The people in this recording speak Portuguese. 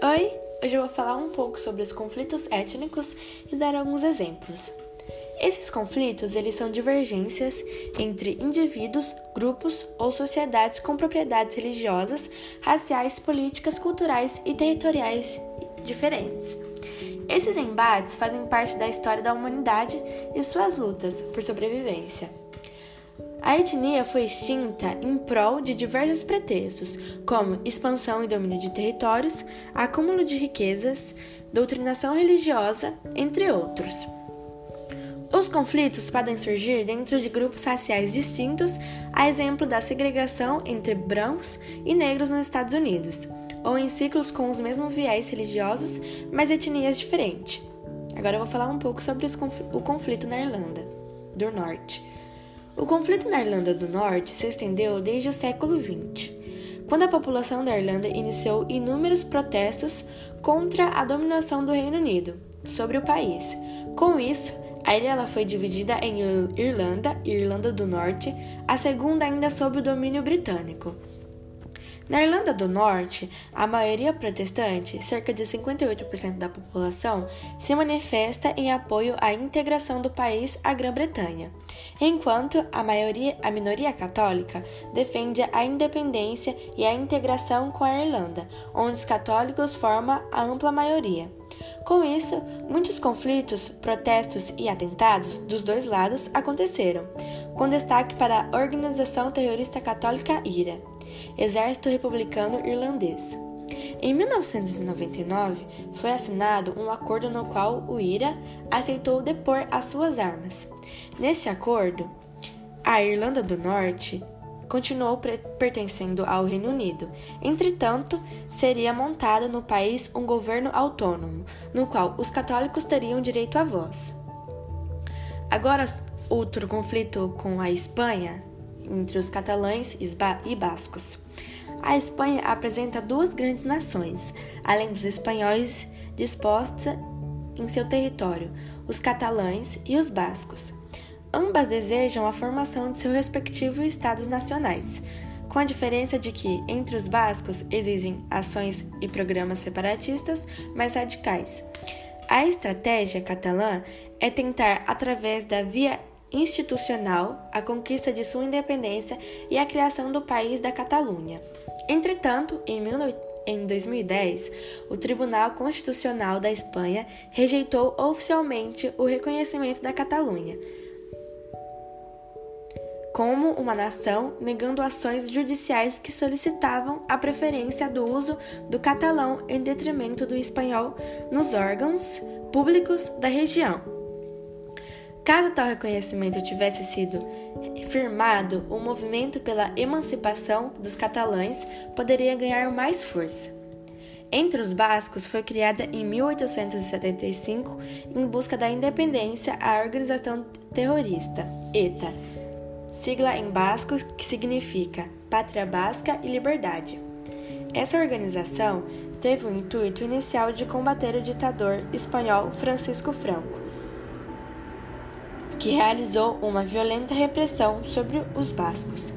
Oi, hoje eu vou falar um pouco sobre os conflitos étnicos e dar alguns exemplos. Esses conflitos, eles são divergências entre indivíduos, grupos ou sociedades com propriedades religiosas, raciais, políticas, culturais e territoriais diferentes. Esses embates fazem parte da história da humanidade e suas lutas por sobrevivência. A etnia foi extinta em prol de diversos pretextos, como expansão e domínio de territórios, acúmulo de riquezas, doutrinação religiosa, entre outros. Os conflitos podem surgir dentro de grupos raciais distintos, a exemplo da segregação entre brancos e negros nos Estados Unidos, ou em ciclos com os mesmos viés religiosos, mas etnias diferentes. Agora eu vou falar um pouco sobre o conflito na Irlanda do Norte. O conflito na Irlanda do Norte se estendeu desde o século XX, quando a população da Irlanda iniciou inúmeros protestos contra a dominação do Reino Unido sobre o país. Com isso, a ilha foi dividida em Irlanda e Irlanda do Norte, a segunda ainda sob o domínio britânico. Na Irlanda do Norte, a maioria protestante, cerca de 58% da população, se manifesta em apoio à integração do país à Grã-Bretanha, enquanto a, maioria, a minoria católica defende a independência e a integração com a Irlanda, onde os católicos formam a ampla maioria. Com isso, muitos conflitos, protestos e atentados dos dois lados aconteceram, com destaque para a organização terrorista católica IRA. Exército Republicano Irlandês. Em 1999, foi assinado um acordo no qual o IRA aceitou depor as suas armas. Nesse acordo, a Irlanda do Norte continuou pertencendo ao Reino Unido. Entretanto, seria montado no país um governo autônomo, no qual os católicos teriam direito à voz. Agora, outro conflito com a Espanha entre os catalães e bascos. A Espanha apresenta duas grandes nações, além dos espanhóis dispostos em seu território, os catalães e os bascos. Ambas desejam a formação de seus respectivos estados nacionais, com a diferença de que, entre os bascos, exigem ações e programas separatistas mais radicais. A estratégia catalã é tentar, através da via institucional, a conquista de sua independência e a criação do país da Catalunha. Entretanto, em 2010, o Tribunal Constitucional da Espanha rejeitou oficialmente o reconhecimento da Catalunha como uma nação, negando ações judiciais que solicitavam a preferência do uso do catalão em detrimento do espanhol nos órgãos públicos da região. Caso tal reconhecimento tivesse sido firmado, o movimento pela emancipação dos catalães poderia ganhar mais força. Entre os bascos foi criada em 1875, em busca da independência, a organização terrorista ETA, sigla em basco que significa Pátria Basca e Liberdade. Essa organização teve o intuito inicial de combater o ditador espanhol Francisco Franco, que realizou uma violenta repressão sobre os bascos.